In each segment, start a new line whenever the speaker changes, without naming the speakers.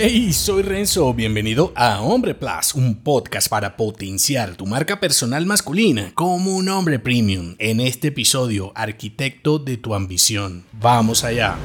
Hey, soy Renzo, bienvenido a Hombre Plus, un podcast para potenciar tu marca personal masculina como un hombre premium. En este episodio, arquitecto de tu ambición. Vamos allá.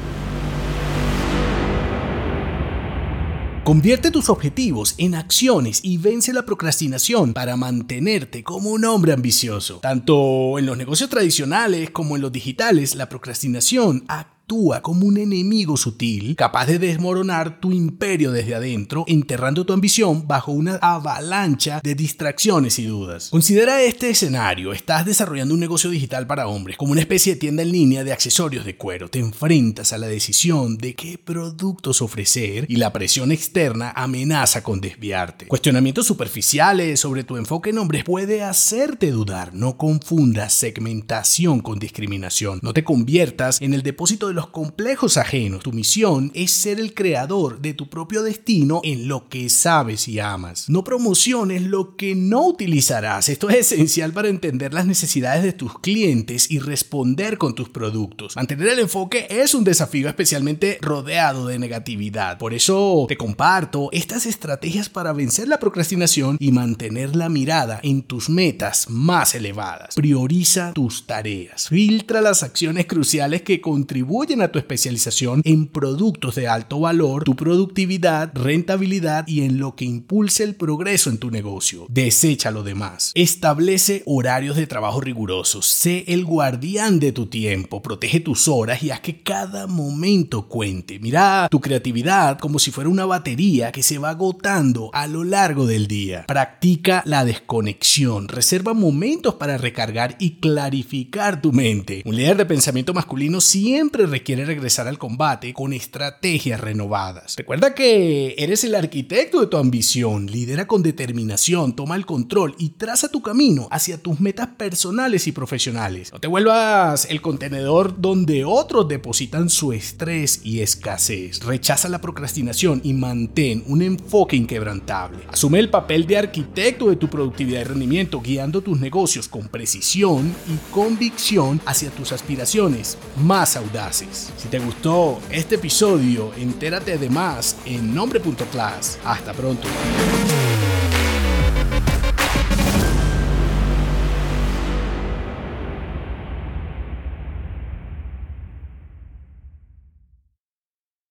Convierte tus objetivos en acciones y vence la procrastinación para mantenerte como un hombre ambicioso. Tanto en los negocios tradicionales como en los digitales, la procrastinación actúa como un enemigo sutil, capaz de desmoronar tu imperio desde adentro, enterrando tu ambición bajo una avalancha de distracciones y dudas. Considera este escenario, estás desarrollando un negocio digital para hombres, como una especie de tienda en línea de accesorios de cuero. Te enfrentas a la decisión de qué productos ofrecer y la presión externa amenaza con desviarte. Cuestionamientos superficiales sobre tu enfoque en hombres puede hacerte dudar. No confundas segmentación con discriminación. No te conviertas en el depósito de los complejos ajenos. Tu misión es ser el creador de tu propio destino en lo que sabes y amas. No promociones lo que no utilizarás. Esto es esencial para entender las necesidades de tus clientes y responder con tus productos. Mantener el enfoque es un desafío especialmente rodeado de negatividad. Por eso te comparto estas estrategias para vencer la procrastinación y mantener la mirada en tus metas más elevadas. Prioriza tus tareas. Filtra las acciones cruciales que contribuyen a tu especialización en productos de alto valor, tu productividad, rentabilidad y en lo que impulse el progreso en tu negocio. Desecha lo demás. Establece horarios de trabajo rigurosos. Sé el guardián de tu tiempo. Protege tus horas y haz que cada momento cuente. Mira tu creatividad como si fuera una batería que se va agotando a lo largo del día. Practica la desconexión. Reserva momentos para recargar y clarificar tu mente. Un líder de pensamiento masculino siempre requiere regresar al combate con estrategias renovadas. Recuerda que eres el arquitecto de tu ambición, lidera con determinación, toma el control y traza tu camino hacia tus metas personales y profesionales. No te vuelvas el contenedor donde otros depositan su estrés y escasez. Rechaza la procrastinación y mantén un enfoque inquebrantable. Asume el papel de arquitecto de tu productividad y rendimiento, guiando tus negocios con precisión y convicción hacia tus aspiraciones más audaces. Si te gustó este episodio, entérate de más en nombre.class. Hasta pronto.